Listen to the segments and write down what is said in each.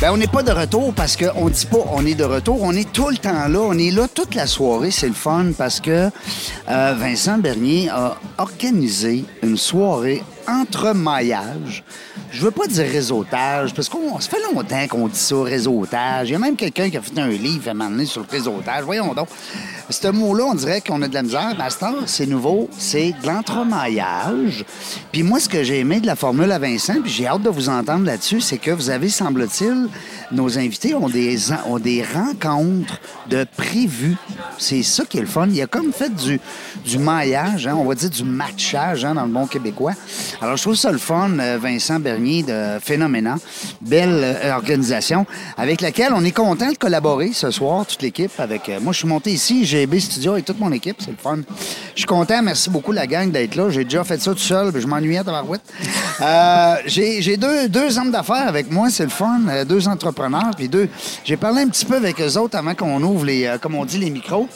Ben, on n'est pas de retour parce qu'on dit pas on est de retour. On est tout le temps là. On est là toute la soirée. C'est le fun parce que euh, Vincent Bernier a organisé une soirée entre maillage. Je veux pas dire réseautage, parce qu'on ça fait longtemps qu'on dit ça, réseautage. Il y a même quelqu'un qui a fait un livre à m'amener sur le réseautage. Voyons donc. Ce mot-là, on dirait qu'on a de la misère. Master, c'est nouveau, c'est de l'entremaillage. Puis moi, ce que j'ai aimé de la formule à Vincent, puis j'ai hâte de vous entendre là-dessus, c'est que vous avez, semble-t-il, nos invités ont des, ont des rencontres de prévues. C'est ça qui est le fun. Il a comme fait du, du maillage, hein, on va dire du matchage hein, dans le bon québécois. Alors, je trouve ça le fun, euh, Vincent De Phénoména. Belle euh, organisation avec laquelle on est content de collaborer ce soir, toute l'équipe. Avec euh, Moi, je suis monté ici, GB Studio avec toute mon équipe. C'est le fun. Je suis content. Merci beaucoup, la gang, d'être là. J'ai déjà fait ça tout seul, puis je m'ennuyais de la euh, J'ai deux, deux hommes d'affaires avec moi. C'est le fun. deux entrepreneurs, puis deux... J'ai parlé un petit peu avec eux autres avant qu'on ouvre, les, comme on dit, les micros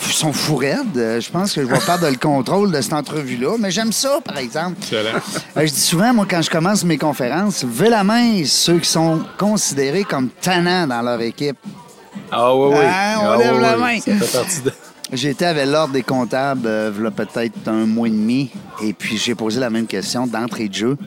sont fous raides. Euh, je pense que je vais perdre le contrôle de cette entrevue-là. Mais j'aime ça, par exemple. Euh, je dis souvent, moi, quand je commence mes conférences, levez la main ceux qui sont considérés comme tannants dans leur équipe. Ah oui, oui. Hein, on ah, lève la main. Ça fait partie de... J'étais avec l'ordre des comptables euh, il y a peut-être un mois et demi, et puis j'ai posé la même question d'entrée de jeu.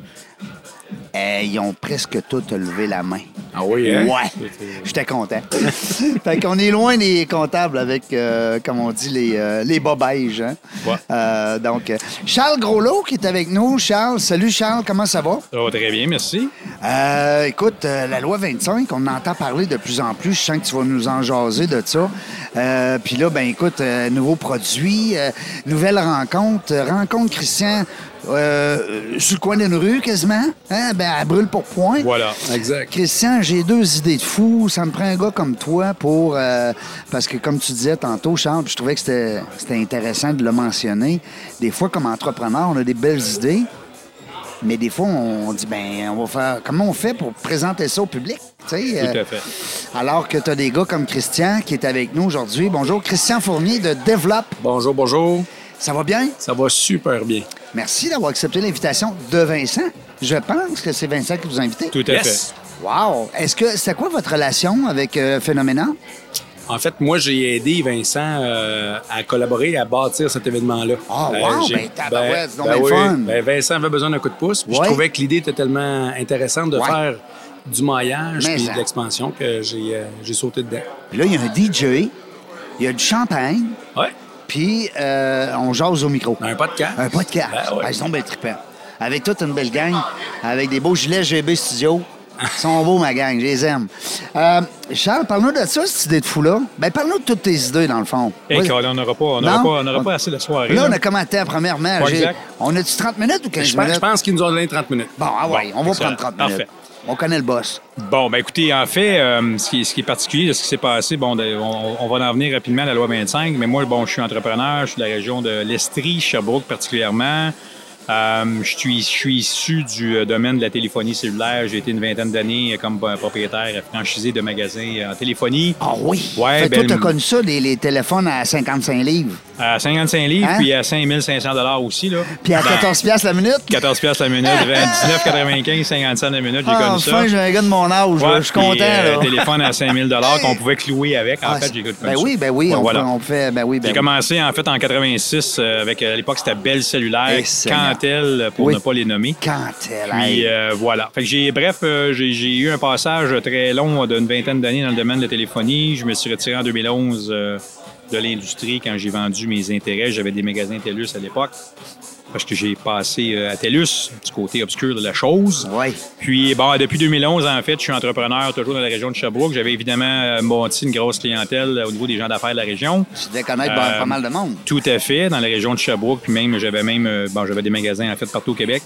Ils ont presque tous levé la main. Ah oui, hein? Ouais. J'étais content. fait qu'on est loin des comptables avec, euh, comme on dit, les, euh, les bas Hein? Ouais. Euh, donc, euh, Charles Groslot qui est avec nous. Charles, salut Charles, comment ça va? Ça va très bien, merci. Euh, écoute, euh, la loi 25, on entend parler de plus en plus. Je sens que tu vas nous en jaser de ça. Euh, Puis là, ben écoute, euh, nouveau produit, euh, nouvelle rencontre. Rencontre Christian euh, sur le coin d'une rue quasiment. Hein? Ben, elle brûle pour point. Voilà, exact. Christian, j'ai deux idées de fou. Ça me prend un gars comme toi pour. euh, parce que, comme tu disais tantôt, Charles, puis je trouvais que c'était intéressant de le mentionner. Des fois, comme entrepreneur, on a des belles idées. Mais des fois, on dit, ben, on va faire. Comment on fait pour présenter ça au public? sais, Tout euh, à fait. alors que tu as des gars comme Christian qui est avec nous aujourd'hui. Bonjour, Christian Fournier de Develop. Bonjour, bonjour. Ça va bien? Ça va super bien. Merci d'avoir accepté l'invitation de Vincent. Je pense que c'est Vincent qui vous a invité. Tout à Yes. Wow! Est-ce que c'était quoi votre relation avec euh, Phénoména? En fait, moi, j'ai aidé Vincent euh, à collaborer, à bâtir cet événement-là. Ah, Euh, wow! j'ai- Ben, c'est oui. fun. Ben, Vincent avait besoin d'un coup de pouce. Ouais. Je trouvais que l'idée était tellement intéressante de Ouais. faire du maillage et de l'expansion que j'ai euh, j'ai sauté dedans. Puis là, il y a un DJ, il y a du champagne, Ouais, puis euh, on jase au micro. un podcast. Un podcast. Ben ouais. Ah, ils sont bien trippants. Avec toute une belle gang, avec des beaux gilets GB Studio. Ils sont beaux, ma gang, je les aime. Euh, Charles, parle-nous de ça, cette idée de fou-là. Ben, parle-nous de toutes tes idées, dans le fond. Hey, on n'aura pas, on pas, on n'aura pas assez de soirée. Là, là. on a commenté. Ouais, J'ai- exact. On a-tu 30 minutes ou 15 je, pense, minutes? je pense qu'ils nous ont donné 30 minutes. Bon, ah ouais, on va prendre 30 minutes. Parfait. On connaît le boss. Bon, ben écoutez, en fait, euh, ce, qui, ce qui est particulier de ce qui s'est passé, bon, de- on, on va en venir rapidement à la loi 25, mais moi, bon, je suis entrepreneur, je suis de la région de l'Estrie, Sherbrooke particulièrement. Euh, je, suis, je suis issu du euh, domaine de la téléphonie cellulaire. J'ai été une vingtaine d'années comme propriétaire franchisé de magasins en téléphonie. Ah oui? Ouais, fait, ben, toi, t'as connu ça, les, les téléphones à 55 livres? À 55 livres, Hein? puis à 5500 dollars aussi. Là. Puis à Ben, 14 piastres la minute? 14 piastres la minute, 19,95, 50 cents la minute, j'ai Ah, connu ça. enfin, j'ai un gars de mon âge. Ouais, je suis content. euh, là. téléphone à 5000 qu'on pouvait clouer avec. En Ah, fait, j'ai connu ben ça. oui, ben oui, Ouais, on, voilà. fait, on fait. Ben oui, ben J'ai oui. commencé en fait en 86 euh, avec à l'époque c'était Belle Cellulaire. Cantel pour Oui. ne pas les nommer. Elle Puis euh, voilà. Fait que j'ai bref, euh, j'ai eu un passage très long d'une vingtaine d'années dans le domaine de la téléphonie. Je me suis retiré en 2011 euh, de l'industrie quand j'ai vendu mes intérêts. J'avais des magasins TELUS à l'époque. Parce que j'ai passé euh, à TELUS, du côté obscur de la chose. Ouais. Puis, bon, depuis 2011, en fait, je suis entrepreneur toujours dans la région de Sherbrooke. J'avais évidemment euh, bâti une grosse clientèle euh, au niveau des gens d'affaires de la région. Tu devais connaître Euh, pas mal de monde. Tout à fait, dans la région de Sherbrooke, puis même, j'avais même, euh, bon, j'avais des magasins, en fait, partout au Québec.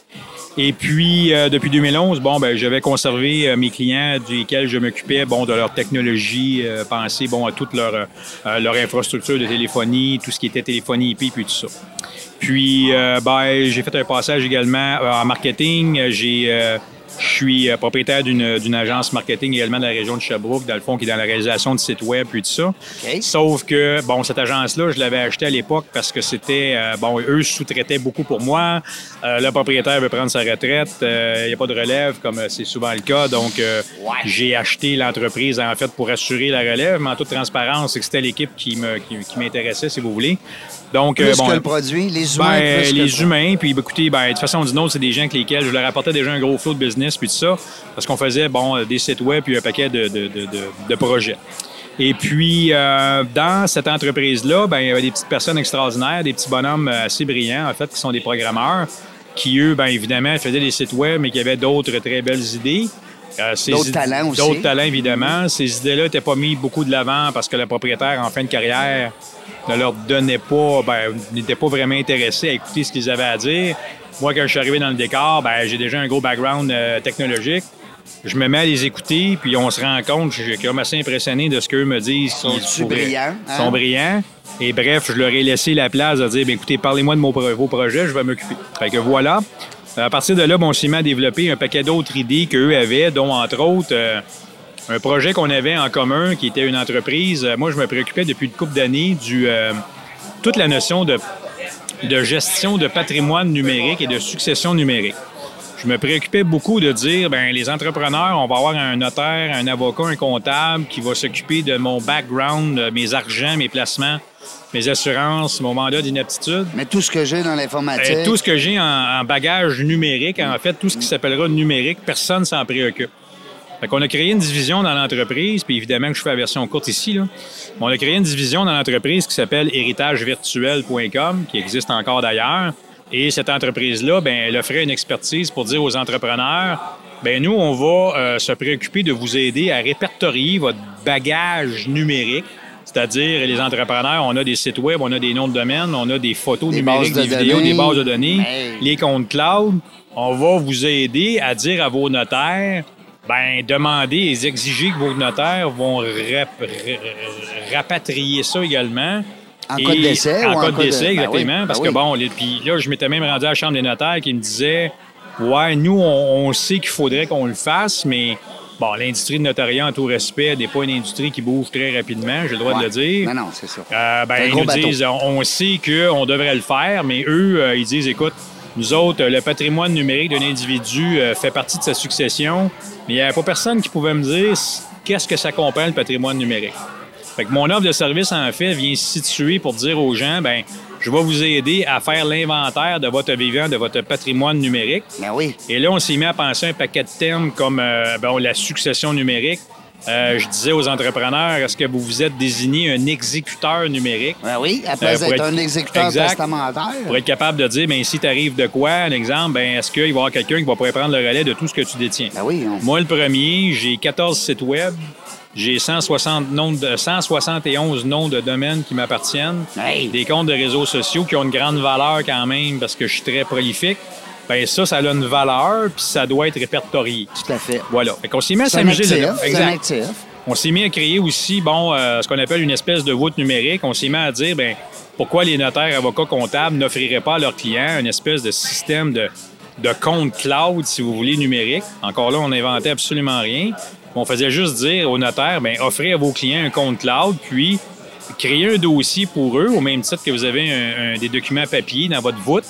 Et puis, euh, depuis 2011, bon, ben, j'avais conservé euh, mes clients desquels je m'occupais, bon, de leur technologie, euh, penser, bon, à toute leur, euh, leur infrastructure de téléphonie, tout ce qui était téléphonie IP, puis tout ça. Puis, euh, ben, j'ai fait un passage également euh, en marketing. J'ai, euh, je suis propriétaire d'une, d'une agence marketing également de la région de Sherbrooke, dans le fond, qui est dans la réalisation de sites web, puis tout ça. Sauf que, bon, cette agence-là, je l'avais achetée à l'époque parce que c'était, bon, eux sous-traitaient beaucoup pour moi. Le propriétaire veut prendre sa retraite. Il n'y a pas de relève, comme c'est souvent le cas. Donc, j'ai acheté l'entreprise, en fait, pour assurer la relève. Mais en toute transparence, c'est que c'était l'équipe qui, me, qui, qui m'intéressait, si vous voulez. Donc, euh, Plus bon, que le produit, les humains. ben, plus les le- humains, puis écoutez, ben, de toute façon, d'une autre, c'est des gens avec lesquels je leur apportais déjà un gros flot de business, puis tout ça, parce qu'on faisait, bon, euh, des sites web, puis un paquet de, de, de, projets. Et puis, euh, dans cette entreprise-là, ben, il y avait des petites personnes extraordinaires, des petits bonhommes assez brillants, en fait, qui sont des programmeurs, qui, eux, ben, évidemment, faisaient des sites web, mais qui avaient d'autres très belles idées. Euh, ces D'autres talents aussi. D'autres talents, évidemment. Ces idées-là n'étaient pas mis beaucoup de l'avant parce que le propriétaire, en fin de carrière, ne leur donnait pas, ben, n'était pas vraiment intéressé à écouter ce qu'ils avaient à dire. Moi, quand je suis arrivé dans le décor, ben, j'ai déjà un gros background euh, technologique. Je me mets à les écouter, puis on se rend compte, je suis comme assez impressionné de ce qu'eux me disent. Sont-tu pourraient- brillants, hein? sont brillants. Et bref, je leur ai laissé la place de dire, ben, écoutez, parlez-moi de mon vos projets, je vais m'occuper. Fait que voilà. À partir de là, bon, mis à développer un paquet d'autres idées qu'eux avaient, dont entre autres euh, un projet qu'on avait en commun qui était une entreprise. Moi, je me préoccupais depuis une couple d'années du euh, toute la notion de gestion de patrimoine numérique et de succession numérique. Je me préoccupais beaucoup de dire, ben les entrepreneurs, on va avoir un notaire, un avocat, un comptable qui va s'occuper de mon background, mes argents, mes placements, mes assurances, mon mandat d'inaptitude. Mais tout ce que j'ai dans l'informatique. Euh, tout ce que j'ai en, en bagage numérique, en fait, tout ce qui s'appellera numérique, personne s'en préoccupe. Fait qu'on a créé une division dans l'entreprise, puis évidemment que je fais la version courte ici, là. On a créé une division dans l'entreprise qui s'appelle héritagevirtuel.com, qui existe encore d'ailleurs. Et cette entreprise-là, ben, elle offrait une expertise pour dire aux entrepreneurs, ben nous, on va euh, se préoccuper de vous aider à répertorier votre bagage numérique. C'est-à-dire, les entrepreneurs, on a des sites web, on a des noms de domaine, on a des photos Des numériques, bases des de vidéos, des bases de données, Hey. les comptes cloud. On va vous aider à dire à vos notaires, ben, demander et exiger que vos notaires vont rap- ra- rapatrier ça également. En cas de décès En cas de- ben exactement. oui, parce ben que bon, les- puis là, je m'étais même rendu à la chambre des notaires qui me disait Ouais, nous, on, on sait qu'il faudrait qu'on le fasse, mais bon, l'industrie de notariat, en tout respect, n'est pas une industrie qui bouge très rapidement, j'ai le droit de le dire. Non, non, c'est ça. Euh, ben, ils nous bateau. disent, on, sait qu'on devrait le faire, mais eux, euh, ils disent, écoute, nous autres, le patrimoine numérique d'un individu euh, fait partie de sa succession, mais il n'y avait pas personne qui pouvait me dire qu'est-ce que ça comprend le patrimoine numérique. Fait que mon offre de service, en fait, vient se situer pour dire aux gens, ben, je vais vous aider à faire l'inventaire de votre vivant, de votre patrimoine numérique. Ben oui. Et là, on s'est mis à penser à un paquet de termes comme euh, bon, la succession numérique. Euh, je disais aux entrepreneurs, est-ce que vous vous êtes désigné un exécuteur numérique? Ben oui, place Euh, être- un exécuteur Exact. testamentaire. pour être capable de dire, ben si t'arrives de quoi, un exemple, ben est-ce qu'il va y avoir quelqu'un qui va pouvoir prendre le relais de tout ce que tu détiens? Ben oui. on- Moi, le premier, j'ai 14 sites web, j'ai 160 noms de, 171 noms de domaines qui m'appartiennent, Hey. des comptes de réseaux sociaux qui ont une grande valeur quand même parce que je suis très prolifique. Ben ça, ça a une valeur, puis ça doit être répertorié. Tout à fait. Voilà. Fait qu'on s'est mis à s'amuser un Exact. On s'est mis à créer aussi, bon, euh, ce qu'on appelle une espèce de voûte numérique. On s'est mis à dire, ben, pourquoi les notaires, avocats, comptables n'offriraient pas à leurs clients une espèce de système de, de compte cloud, si vous voulez, numérique. Encore là, on n'inventait absolument rien. On faisait juste dire aux notaires, ben, offrez à vos clients un compte cloud, puis créez un dossier pour eux, au même titre que vous avez un- un- des documents papier dans votre voûte,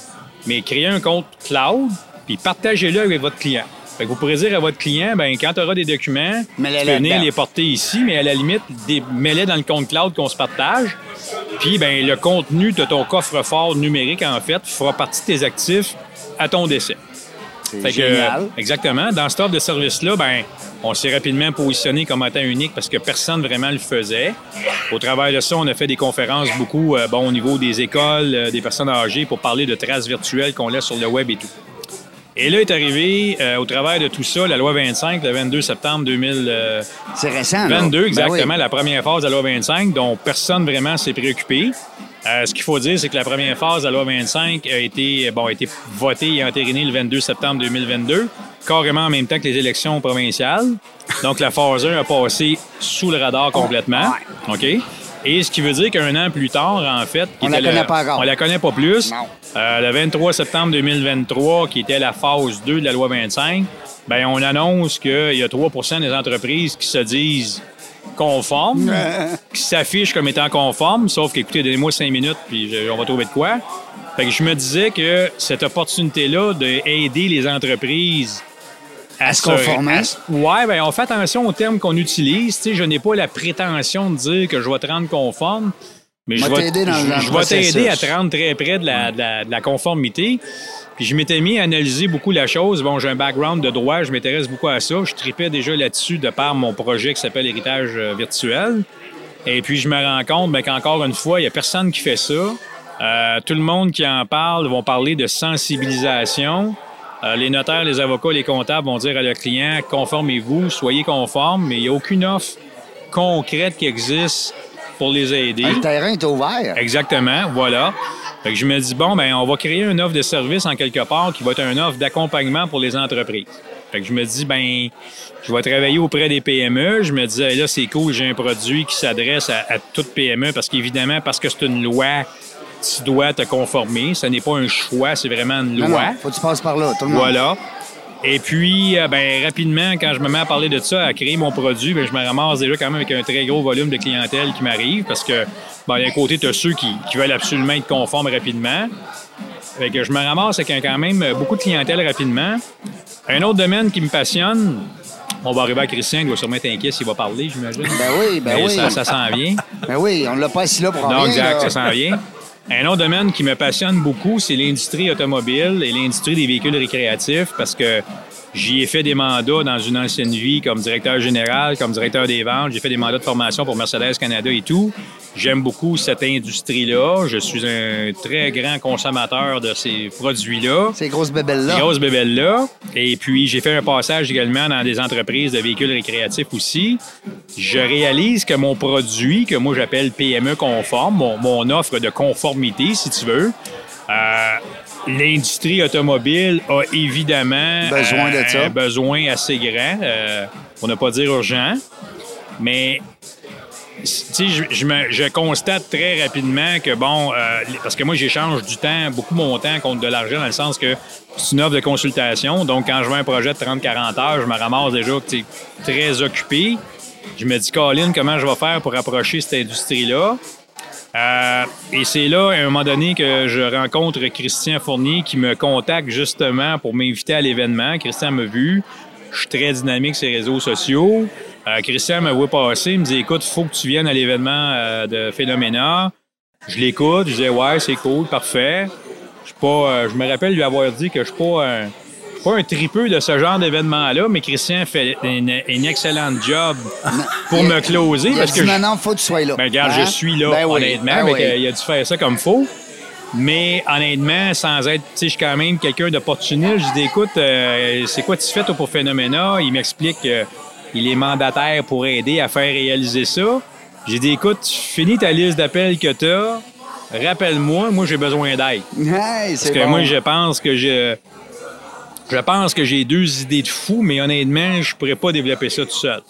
mais créez un compte cloud, puis partagez-le avec votre client. Fait que vous pourrez dire à votre client, ben quand tu auras des documents, Mets-les tu peux venir là-dedans. les porter ici, mais à la limite, des- mets-les dans le compte cloud qu'on se partage. Puis ben, le contenu de ton coffre-fort numérique, en fait, fera partie de tes actifs à ton décès. C'est que, euh, exactement. Dans ce offre de service-là, ben, on s'est rapidement positionné comme étant unique parce que personne vraiment le faisait. Au travers de ça, on a fait des conférences beaucoup euh, bon, au niveau des écoles, euh, des personnes âgées pour parler de traces virtuelles qu'on laisse sur le web et tout. Et là est arrivé, euh, au travers de tout ça, la loi 25, le 22 septembre 2022, C'est récent. Ben exactement, oui. la première phase de la loi 25, dont personne vraiment s'est préoccupé. Euh, ce qu'il faut dire, c'est que la première phase de la loi 25 a été, bon, a été votée et entérinée le 22 septembre 2022, carrément en même temps que les élections provinciales. Donc, la phase 1 a passé sous le radar complètement. OK? Et ce qui veut dire qu'un an plus tard, en fait... On la connaît pas encore. On la connaît pas plus. Non. Euh, le 23 septembre 2023, qui était la phase 2 de la loi 25, ben on annonce qu'il y a 3% des entreprises qui se disent conformes, qui s'affichent comme étant conformes, sauf qu'écoutez, donnez-moi cinq minutes, puis je- on va trouver de quoi. Fait que je me disais que cette opportunité-là d'aider les entreprises À se conformer. ouais, ben on fait attention aux termes qu'on utilise. Tu sais, je n'ai pas la prétention de dire que je vais te rendre conforme, mais je Va vais t'aider à te rendre très près de la, de la- de la conformité. Puis je m'étais mis à analyser beaucoup la chose. Bon, j'ai un background de droit, je m'intéresse beaucoup à ça. Je tripais déjà là-dessus de par mon projet qui s'appelle Héritage euh, virtuel. Et puis je me rends compte ben, qu'encore une fois, il n'y a personne qui fait ça. Euh, tout le monde qui en parle vont parler de sensibilisation. Euh, les notaires, les avocats, les comptables vont dire à leurs clients conformez-vous, soyez conformes, mais il n'y a aucune offre concrète qui existe pour les aider. Le terrain est ouvert. Exactement, voilà. Fait que je me dis, bon, ben, on va créer une offre de service en quelque part qui va être une offre d'accompagnement pour les entreprises. Fait que je me dis, ben, je vais travailler auprès des PME. Je me disais, là, c'est cool, j'ai un produit qui s'adresse à, à toute PME parce qu'évidemment, parce que c'est une loi, tu dois te conformer. Ce n'est pas un choix, c'est vraiment une loi. non, faut que tu passes par là, tout le monde. Voilà. Et puis, euh, ben, rapidement, quand je me mets à parler de ça, à créer mon produit, ben, je me ramasse déjà quand même avec un très gros volume de clientèle qui m'arrive parce que, ben, d'un côté, tu as ceux qui, qui veulent absolument être conformes rapidement. Fait que je me ramasse avec quand même beaucoup de clientèle rapidement. Un autre domaine qui me passionne, on va arriver à Christian, il doit sûrement être inquiet s'il va parler, j'imagine. Ben oui, ben Mais oui. Ça, ça s'en vient. Ben oui, on l'a pas assis là pour Non, rien. exact, là. ça s'en vient. Un autre domaine qui me passionne beaucoup, c'est l'industrie automobile et l'industrie des véhicules récréatifs parce que j'y ai fait des mandats dans une ancienne vie comme directeur général, comme directeur des ventes. J'ai fait des mandats de formation pour Mercedes Canada et tout. J'aime beaucoup cette industrie-là. Je suis un très grand consommateur de ces produits-là. Ces grosses bébelles-là. Grosse bébelle-là. Et puis, j'ai fait un passage également dans des entreprises de véhicules récréatifs aussi. Je réalise que mon produit, que moi j'appelle PME conforme, mon, mon offre de conformité, si tu veux, euh, l'industrie automobile a évidemment Besoin de ça. un besoin assez grand, euh, pour ne pas dire urgent. Mais je, je me- je constate très rapidement que, bon, euh, parce que moi, j'échange du temps, beaucoup mon temps contre de l'argent, dans le sens que c'est une offre de consultation. Donc, quand je veux un projet de 30-40 heures, je me ramasse déjà très occupé. Je me dis, Colin, comment je vais faire pour approcher cette industrie-là? Euh, et c'est là, à un moment donné, que je rencontre Christian Fournier qui me contacte justement pour m'inviter à l'événement. Christian m'a vu. Je suis très dynamique sur les réseaux sociaux. Euh, Christian me voit passer. Il me dit Écoute, il faut que tu viennes à l'événement euh, de Phénoména. Je l'écoute. Je dis Ouais, c'est cool, parfait. Je, suis pas, je me rappelle lui avoir dit que je suis pas un, pas un tripeux de ce genre d'événement-là, mais Christian fait une, une excellente job pour Il me closer. Il parce dit, que non, non, faut que tu sois là. ben, regarde, Hein? je suis là, Ben oui, honnêtement. ben mais oui. il a dû faire ça comme faut. Mais honnêtement, sans être, tu sais, je suis quand même quelqu'un d'opportuniste. Je dis, écoute, euh, c'est quoi tu fais toi, pour Phénoména? Il m'explique qu'il est mandataire pour aider à faire réaliser ça. J'ai dit, écoute, finis ta liste d'appels que tu as. Rappelle-moi, moi, j'ai besoin d'aide. Hey, Parce que bon. moi, je pense que je. Je pense que j'ai deux idées de fou, mais honnêtement, je pourrais pas développer ça tout seul.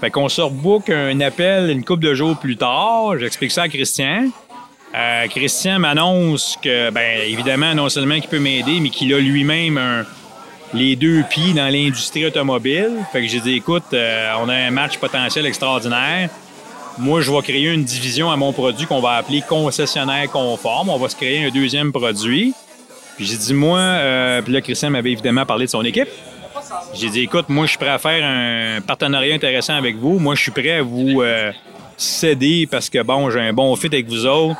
Fait qu'on se rebook un appel une couple de jours plus tard. J'explique ça à Christian. Euh, Christian m'annonce que, ben, évidemment, non seulement qu'il peut m'aider, mais qu'il a lui-même les deux pieds dans l'industrie automobile. Fait que j'ai dit, écoute, euh, on a un match potentiel extraordinaire. Moi, je vais créer une division à mon produit qu'on va appeler concessionnaire conforme. On va se créer un deuxième produit. Puis j'ai dit, moi, euh, puis là, Christian m'avait évidemment parlé de son équipe. J'ai dit, écoute, moi, je suis prêt à faire un partenariat intéressant avec vous. Moi, je suis prêt à vous euh, céder parce que, bon, j'ai un bon fit avec vous autres.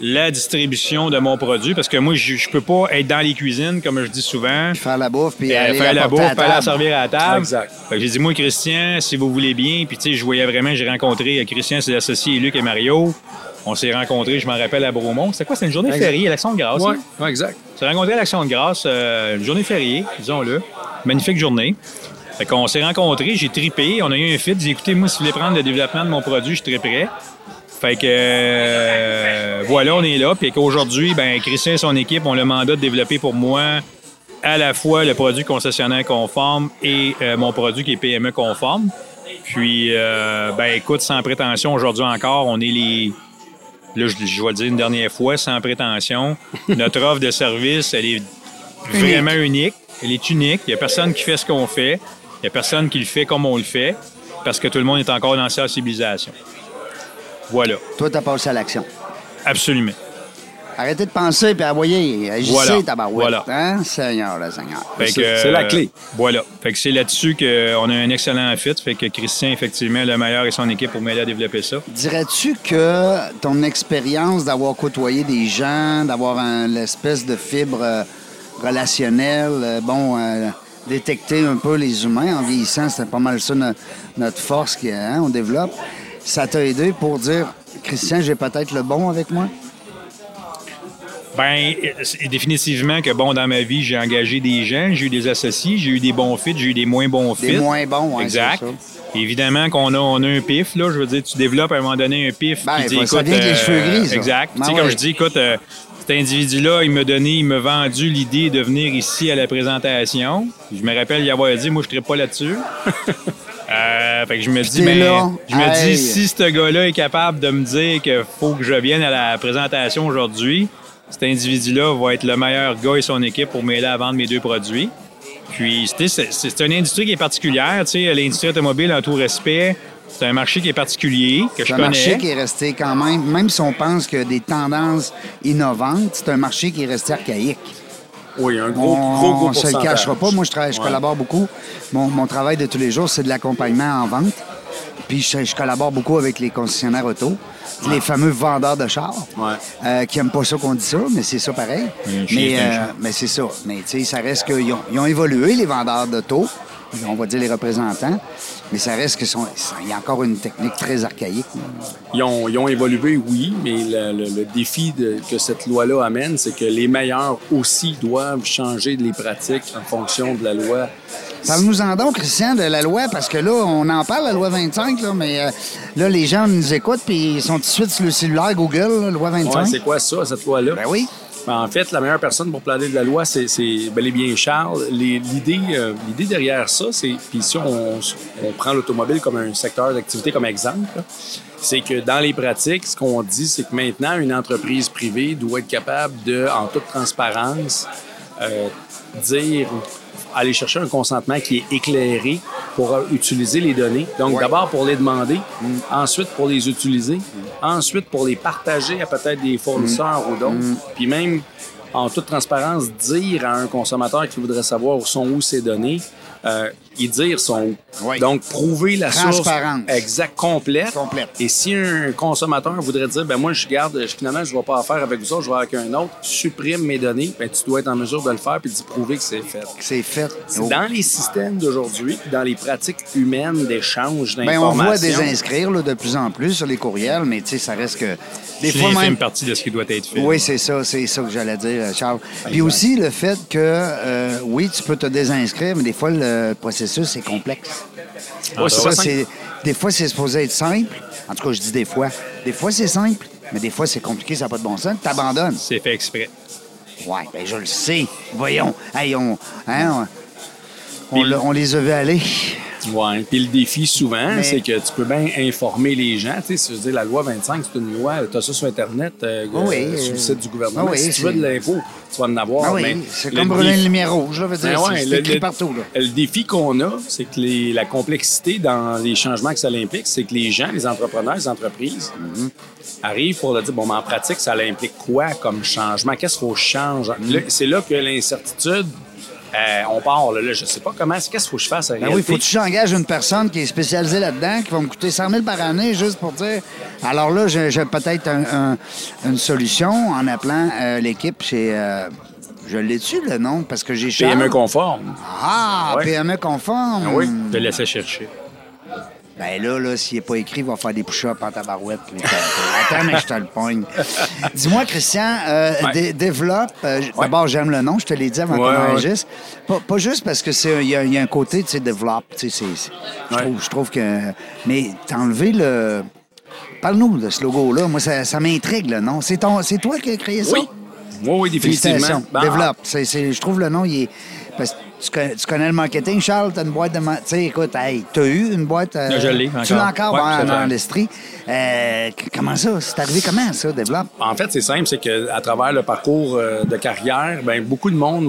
La distribution de mon produit, parce que moi, je, je peux pas être dans les cuisines, comme je dis souvent. Faire la bouffe, puis Puis aller faire la porter bouffe, à faire la servir à la table. Exact. J'ai dit, moi, Christian, si vous voulez bien, puis tu sais, je voyais vraiment, j'ai rencontré euh, Christian, ses associés, Luc et Mario. On s'est rencontrés, je m'en rappelle, à Bromont. C'était quoi? C'était une journée Exact. fériée, à l'Action de grâce. Ouais, hein? ouais, exact. On s'est rencontrés à l'Action de grâce, euh, une journée fériée, disons-le. Magnifique journée. Fait qu'on s'est rencontrés, j'ai tripé, on a eu un fit. J'ai dit, écoutez, moi, si vous voulez prendre le développement de mon produit, je suis très prêt. Fait que, euh, voilà, on est là. Puis qu'aujourd'hui, ben, Christian et son équipe ont le mandat de développer pour moi à la fois le produit concessionnaire conforme et euh, mon produit qui est PME conforme. Puis, euh, ben écoute, sans prétention, aujourd'hui encore, on est les. Là, je, je vais le dire une dernière fois, sans prétention. Notre offre de service, elle est vraiment unique. Elle est unique. Il n'y a personne qui fait ce qu'on fait. Il n'y a personne qui le fait comme on le fait. Parce que tout le monde est encore dans la sensibilisation. Voilà. Toi, t'as passé à l'action. Absolument. Arrêtez de penser puis envoyez. Agissez, Voilà. tabarouette. Voilà. Hein? Seigneur, le Seigneur. C'est- la euh, clé. Voilà. Fait que c'est là-dessus qu'on a un excellent fit. Fait que Christian, effectivement, est le meilleur et son équipe pour m'aider à développer ça. Dirais-tu que ton expérience d'avoir côtoyé des gens, d'avoir l'espèce de fibre euh, relationnelle, euh, bon, euh, détecter un peu les humains en vieillissant, c'est pas mal ça no- notre force qu'on développe, ça t'a aidé pour dire, Christian, j'ai peut-être le bon avec moi? Ben, c'est définitivement que, bon, dans ma vie, j'ai engagé des gens, j'ai eu des associés, j'ai eu des bons fits, j'ai eu des moins bons fits. Des moins bons, ouais, Exact. Évidemment qu'on a, on a un pif, là. Je veux dire, tu développes à un moment donné un pif. Ben, qui dit, ça écoute, vient avec les cheveux gris, ça. Exact. Ben tu sais, comme je dis, écoute, euh, cet individu-là, il m'a donné, il m'a vendu l'idée de venir ici à la présentation. Je me rappelle y avoir dit, moi, je ne pas là-dessus. Euh, fait que je me dis, ben, là. je me Hey. dis, si ce gars-là est capable de me dire qu'il faut que je vienne à la présentation aujourd'hui, cet individu-là va être le meilleur gars et son équipe pour m'aider à vendre mes deux produits. Puis, c'est une industrie qui est particulière. Tu sais, l'industrie automobile, en tout respect, c'est un marché qui est particulier, que je C'est un connais. marché qui est resté quand même, même si on pense qu'il y a des tendances innovantes, c'est un marché qui est resté archaïque. Oui, un gros, on gros, gros ne se le cachera pas. Moi, je, travaille, je Ouais. collabore beaucoup. Mon, mon travail de tous les jours, c'est de l'accompagnement en vente. Puis je, je collabore beaucoup avec les concessionnaires auto, les fameux vendeurs de chars, Ouais. euh, qui n'aiment pas ça qu'on dit ça, mais c'est ça pareil. Mais, euh, mais c'est ça. Mais tu sais, ça reste qu'ils ont, ils ont évolué, les vendeurs d'auto, on va dire les représentants, mais ça reste que sont- il y a encore une technique très archaïque. Ils ont, ils ont évolué, oui, mais le, le- le défi de- que cette loi-là amène, c'est que les meilleurs aussi doivent changer les pratiques en fonction de la loi. Parle-nous-en donc, Christian, de la loi, parce que là, on en parle, la loi 25, là, mais euh, là, les gens nous écoutent, puis ils sont tout de suite sur le cellulaire Google, là, loi 25. Ouais, c'est quoi ça, cette loi-là? ben oui. Ben, en fait, la meilleure personne pour parler de la loi, c'est bel et bien Charles. L'idée euh, l'idée derrière ça, c'est, puis si on, on prend l'automobile comme un secteur d'activité comme exemple, c'est que dans les pratiques, ce qu'on dit, c'est que maintenant, une entreprise privée doit être capable de, en toute transparence, euh, dire aller chercher un consentement qui est éclairé pour euh, utiliser les données. Donc, Ouais. d'abord pour les demander, ensuite pour les utiliser, ensuite pour les partager à peut-être des fournisseurs ou d'autres, puis même en toute transparence, dire à un consommateur qui voudrait savoir où sont où ces données, euh, y dire son. Oui. Donc, prouver la source Transparence. exacte, complète. Complète. Et si un consommateur voudrait dire, ben moi, je garde, je- finalement, je ne vais pas affaire avec vous autres, je vais avec un autre, supprime mes données, ben tu dois être en mesure de le faire puis d'y prouver que c'est fait. C'est fait. Oh. Dans les systèmes d'aujourd'hui, dans les pratiques humaines d'échange Ben, on d'informations. voit désinscrire là, de plus en plus sur les courriels, mais tu sais, ça reste que. Des fois une même. infime partie de ce qui doit être fait. Oui, c'est ça, c'est ça que j'allais dire, Charles. Puis aussi le fait que, euh, oui, tu peux te désinscrire, mais des fois, le processus est complexe. Ouais, ça, c'est des fois, c'est supposé être simple. En tout cas, je dis des fois. Des fois, c'est simple, mais des fois, c'est compliqué, ça n'a pas de bon sens. Tu abandonnes. C'est fait exprès. Ouais, ben je le sais. Voyons. Hey, on, hein, on, les a vus aller. Ouais. Puis le défi, souvent, Mais- c'est que tu peux bien informer les gens. Tu sais, si je veux dire, la loi 25, c'est une loi, tu as ça sur Internet, euh, Oui, euh, sur le euh, site du gouvernement. ah oui, si tu veux de l'info, tu vas en avoir. Ah oui, c'est comme brûler une lumière rouge, là. Veut dire, Ben ouais, le- c'est écrit le- partout, là. Le défi qu'on a, c'est que les- la complexité dans les changements que ça implique, c'est que les gens, les entrepreneurs, les entreprises, Mm-hmm. arrivent pour le dire, bon, mais en pratique, ça implique quoi comme changement? Qu'est-ce qu'il faut que je change? Là, c'est là que l'incertitude, euh, on part, là, là, je sais pas comment, qu'est-ce qu'il faut que je fasse en Ben oui, faut que j'engage une personne qui est spécialisée là-dedans, qui va me coûter 100 000 par année juste pour dire. Alors là, j'ai peut-être un- un- une solution en appelant euh, l'équipe chez. euh, je l'ai dessus le nom? Parce que j'ai Charles. PME conforme. Ah, Ouais. PME conforme. Ah oui. De laisser chercher. Ben là, là s'il n'est pas écrit, il va faire des push-ups en tabarouette. Attends, mais je te le pogne. Dis-moi, Christian, euh, Ouais. dé- développe. euh, D'abord, j'aime le nom, je te l'ai dit avant qu'on ouais. enregistre. Pas, pas juste parce que c'est il y, y a un côté, tu sais, développe. tu sais, Je trouve, que. Mais t'as enlevé le. Parle-nous de ce logo-là. Moi, ça, ça m'intrigue, le nom. C'est toi qui as créé ça? Oui. Oui, oui, définitivement. Ben, Développe. Je trouve le nom, il est. Parce tu connais, tu connais le marketing, Charles, t'as une boîte de. Tu sais, écoute, hey, t'as eu une boîte. euh, Je l'ai Tu l'as encore. Ouais, dans, l'Estrie. Euh, comment ça? C'est arrivé comment, ça, développe? En fait, c'est simple, c'est qu'à travers le parcours euh, de carrière, ben beaucoup de monde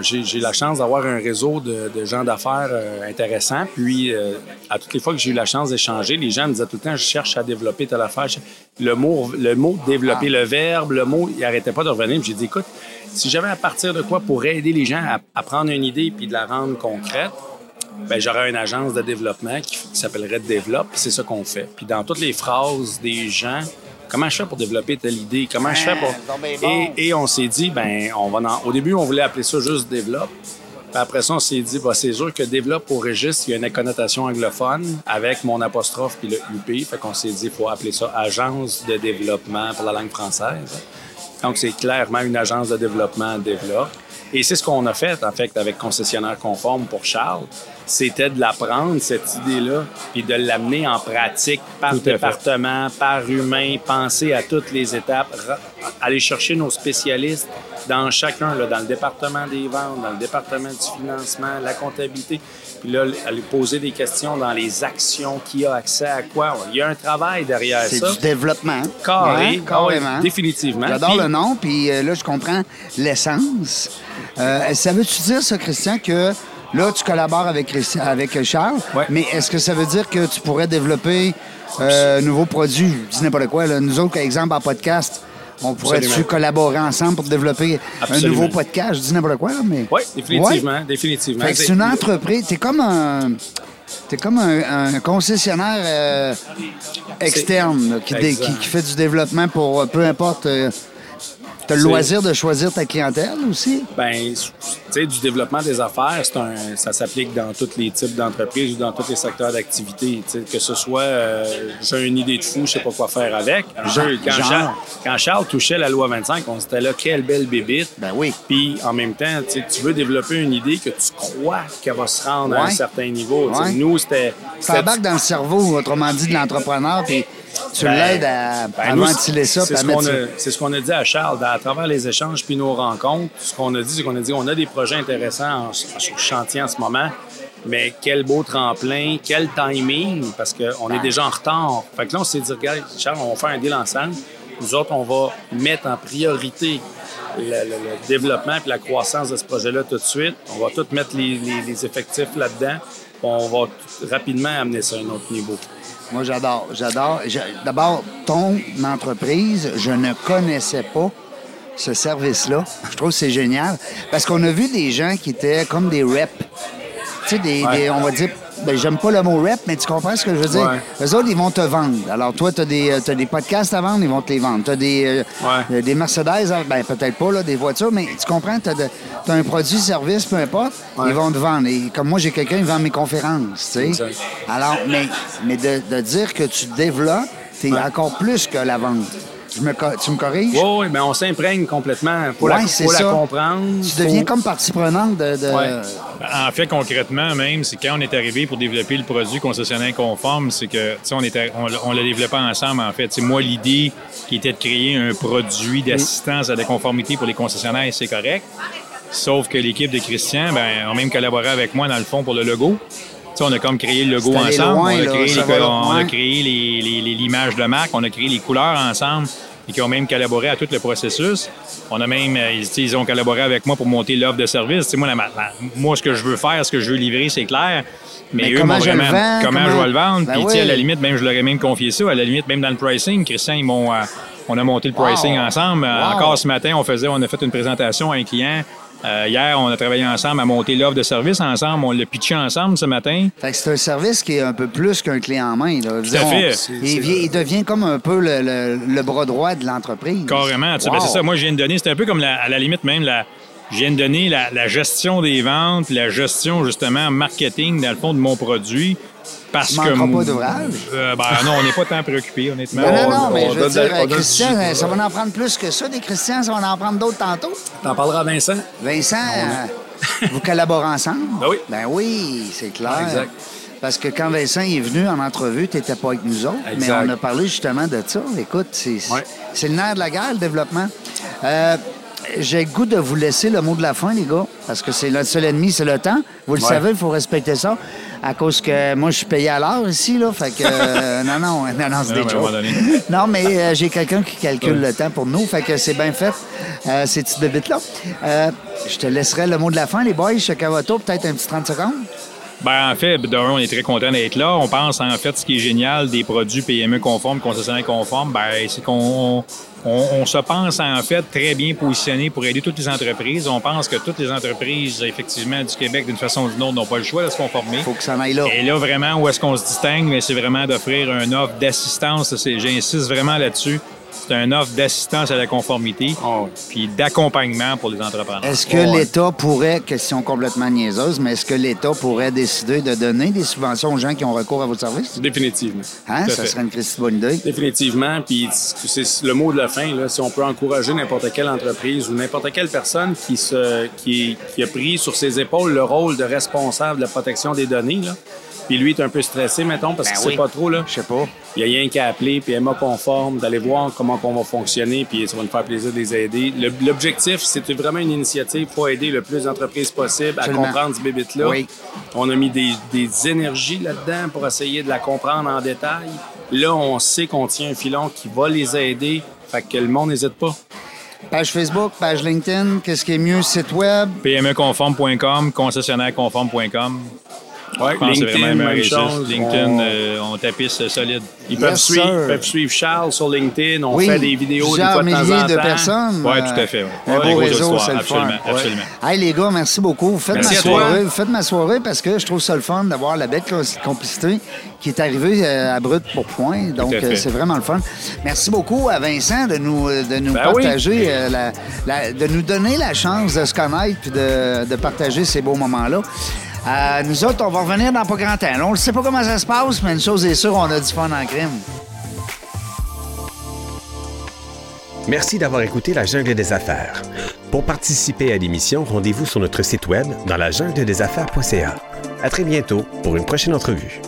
J'ai la chance d'avoir un réseau de, de gens d'affaires euh, intéressants. Puis, à toutes les fois que j'ai eu la chance d'échanger, les gens me disaient tout le temps je cherche à développer telle affaire. Le mot, le mot développer, le verbe, le mot, il n'arrêtait pas de revenir. J'ai dit écoute, si j'avais à partir de quoi pour aider les gens à, à prendre une idée puis de la rendre concrète, ben, j'aurais une agence de développement qui, qui s'appellerait Développe, c'est ça qu'on fait. Puis dans toutes les phrases des gens, comment je fais pour développer telle idée? Comment je fais pour... Ah, ben. Et, et on s'est dit, ben, on va en- au début, on voulait appeler ça juste Développe. Puis après ça, on s'est dit, bah, c'est sûr que Développe au registre, il y a une connotation anglophone avec mon apostrophe puis le UP. Fait qu'on s'est dit, il faut appeler ça Agence de développement pour la langue française. Donc, c'est clairement une agence de développement développe. Et c'est ce qu'on a fait, en fait, avec concessionnaire conforme pour Charles. C'était de l'apprendre, cette idée-là, puis de l'amener en pratique par Tout département, par humain, penser à toutes les étapes, aller chercher nos spécialistes dans chacun, là, dans le département des ventes, dans le département du financement, la comptabilité, puis là, aller poser des questions dans les actions, qui a accès à quoi. Il y a un travail derrière C'est ça. du développement. Carré, Ouais, ouais, carrément. définitivement. J'adore le nom, puis euh, là, je comprends l'essence. Euh, ça veut-tu dire, ça, Christian, que là, tu collabores avec, Charles, Ouais. mais est-ce que ça veut dire que tu pourrais développer euh, un nouveau produit? Je dis n'importe quoi. là. Nous autres, par exemple, en podcast, on pourrait-tu collaborer ensemble pour développer un nouveau podcast? Je dis n'importe quoi, mais... Oui, définitivement, Ouais. définitivement. Fait que c'est une entreprise. T'es comme un. T'es comme un, un concessionnaire euh, externe là, qui, dé- Exact. qui- qui fait du développement pour euh, peu importe. euh, T'as le loisir de choisir ta clientèle aussi? Ben, tu sais, du développement des affaires, un, ça s'applique dans tous les types d'entreprises ou dans tous les secteurs d'activité. Tu Que ce soit, euh, j'ai une idée de fou, je sais pas quoi faire avec. Quand, genre? Charles, quand Charles touchait la loi 25, on s'était là, quelle belle bébite. Ben oui. Puis en même temps, tu tu veux développer une idée que tu crois qu'elle va se rendre à un certain niveau. Tu Ouais. Nous, c'était. Ça embarque dans le cerveau, autrement dit, de l'entrepreneur, puis tu Ben, l'aides à, ben, à nous, ventiler ça, c'est ce qu'on a- C'est ce qu'on a dit à Charles à travers les échanges puis nos rencontres. Ce qu'on a dit, c'est qu'on a dit on a des projets intéressants en- sur chantier en ce moment, mais quel beau tremplin, quel timing, parce qu'on est déjà en retard. Fait que là, on s'est dit, regarde, Charles, on va faire un deal ensemble. Nous autres, on va mettre en priorité le, le- le développement et la croissance de ce projet-là tout de suite. On va tout mettre les, les- les effectifs là-dedans. On va rapidement amener ça à un autre niveau. Moi, j'adore. J'adore. D'abord, ton entreprise, je ne connaissais pas ce service-là. Je trouve que c'est génial. Parce qu'on a vu des gens qui étaient comme des reps. Tu sais, des, Ouais. des- on va dire, ben, j'aime pas le mot rep, mais tu comprends ce que je veux dire? Ouais. Eux autres, ils vont te vendre. Alors, toi, tu as, des des podcasts à vendre, ils vont te les vendre. Tu as des, euh, Ouais. euh, des Mercedes, ben, peut-être pas, là, des voitures, mais tu comprends, tu as, un produit, service, peu importe, Ouais. ils vont te vendre. Et comme moi, j'ai quelqu'un, il vend mes conférences, tu sais. Alors, mais, mais de, de dire que tu développes, c'est Ouais. encore plus que la vente. Je me, co- tu me corriges? Oui, oui, mais on s'imprègne complètement pour, Ouais, la, pour comprendre. Tu deviens Faut- comme partie prenante de... de- Ouais. En fait, concrètement, même, c'est quand on est arrivé pour développer le produit concessionnaire conforme, c'est que, tu sais, on, était, on, l'a- on l'a développé ensemble, en fait. C'est moi, l'idée qui était de créer un produit d'assistance à la conformité pour les concessionnaires, c'est correct. Sauf que l'équipe de Christian, ben, a même collaboré avec moi, dans le fond, pour le logo. On a comme créé le logo ensemble. loin, on a créé, les, on a créé les- les- les- l'image de marque, on a créé les couleurs ensemble et qui ont même collaboré à tout le processus. On a même, euh, ils, ont collaboré avec moi pour monter l'offre de service. Moi, la- la- moi, ce que je veux faire, ce que je veux livrer, c'est clair. Mais, Mais eux comment je le vraiment- vends, comment, comment- je vais le vendre? Ben Puis, sais, à oui. la limite, même, je leur ai même confié ça. À la limite, même dans le pricing, Christian, ils m'ont, euh, on a monté le pricing Wow. ensemble. Euh, Wow. Encore ce matin, on faisait, on a fait une présentation à un client. Euh, hier, on a travaillé ensemble à monter l'offre de service ensemble. On l'a pitché ensemble ce matin. Fait que c'est un service qui est un peu plus qu'un clé en main. Là. Tout à fait. Il, vient- il devient comme un peu le, le- le bras droit de l'entreprise. Carrément. tu sais, Wow. ben, c'est ça. Moi, je viens de donner, c'est un peu comme la- à la limite même, la, je viens de donner la, la gestion des ventes, la gestion justement marketing, dans le fond, de mon produit. Parce que. pas d'ouvrage? Euh, ben, non, on n'est pas tant préoccupé, honnêtement. Non, non, on- non, mais on je veux dire, Christian, ça va en prendre plus que ça, des Christians, ça va en prendre d'autres tantôt. T'en parleras à Vincent? Vincent, euh, vous collaborez ensemble? Ben oui. Ben oui, c'est clair. Exact. Parce que quand Vincent est venu en entrevue, tu n'étais pas avec nous autres, mais Exact. on a parlé justement de ça. Écoute, c'est Ouais. c'est le nerf de la guerre, le développement. Euh, J'ai le goût de vous laisser le mot de la fin, les gars, parce que c'est notre seul ennemi, c'est le temps. Vous le Ouais. savez, il faut respecter ça. À cause que moi, je suis payé à l'heure ici, là. Fait que. euh, non, non, non, non, c'est des jokes. Non, mais euh, j'ai quelqu'un qui calcule le temps pour nous, fait que c'est bien fait, euh, ces petites bébites-là. Euh, je te laisserai le mot de la fin, les boys. Tour, peut-être un petit 30 secondes. Ben, en fait, d'un, on est très content d'être là. On pense, en fait, ce qui est génial des produits PME conformes, concessionnaires conformes, ben, c'est qu'on on, on se pense, en fait, très bien positionné pour aider toutes les entreprises. On pense que toutes les entreprises, effectivement, du Québec, d'une façon ou d'une autre, n'ont pas le choix de se conformer. faut que ça aille là. Et là, vraiment, où est-ce qu'on se distingue? C'est vraiment d'offrir une offre d'assistance. J'insiste vraiment là-dessus. C'est une offre d'assistance à la conformité, Oh, oui. puis d'accompagnement pour les entrepreneurs. Est-ce que Ouais. l'État pourrait, question complètement niaiseuse, mais est-ce que l'État pourrait décider de donner des subventions aux gens qui ont recours à vos services? Définitivement. Hein? Ça fait. serait une Christie bonne idée. Définitivement. Puis c'est le mot de la fin. Là, si on peut encourager n'importe quelle entreprise ou n'importe quelle personne qui, se, qui, qui a pris sur ses épaules le rôle de responsable de la protection des données, là, puis lui est un peu stressé, mettons, parce Ben qu'il oui. sait pas trop, là. Je sais pas. Il n'y a rien qu'à appeler, PMA conforme, d'aller voir comment on va fonctionner, puis ça va nous faire plaisir de les aider. Le- L'objectif, c'était vraiment une initiative pour aider le plus d'entreprises possible Absolument. à comprendre ce bébite-là. Oui. On a mis des, des énergies là-dedans pour essayer de la comprendre en détail. Là, on sait qu'on tient un filon qui va les aider, fait que le monde n'hésite pas. Page Facebook, page LinkedIn, qu'est-ce qui est mieux, site web? PMEconforme.com, concessionnairconforme.com. Ouais, meilleure même chose. LinkedIn, On- euh, on tapisse solide. Ils peuvent, suivre, sir. peuvent suivre Charles sur LinkedIn. On oui, fait des vidéos des fois de temps de personnes. Oui, euh, tout à fait. ouais. Un Ouais, beau réseau, c'est le absolument, fun. absolument. Hey les gars, merci beaucoup. Faites Merci ma soirée. Faites ma soirée parce que je trouve ça le fun d'avoir la belle complicité qui est arrivée euh, à brut pour point. Donc, c'est vraiment le fun. Merci beaucoup à Vincent de nous, de nous Ben oui. partager, euh, la- la- de nous donner la chance de se connaître puis de, de partager ces beaux moments-là. Euh, nous autres, on va revenir dans pas grand temps. On ne sait pas comment ça se passe, mais une chose est sûre, on a du fun en crime. Merci d'avoir écouté La Jungle des Affaires. Pour participer à l'émission, rendez-vous sur notre site web dans la jungle des affaires.ca. À très bientôt pour une prochaine entrevue.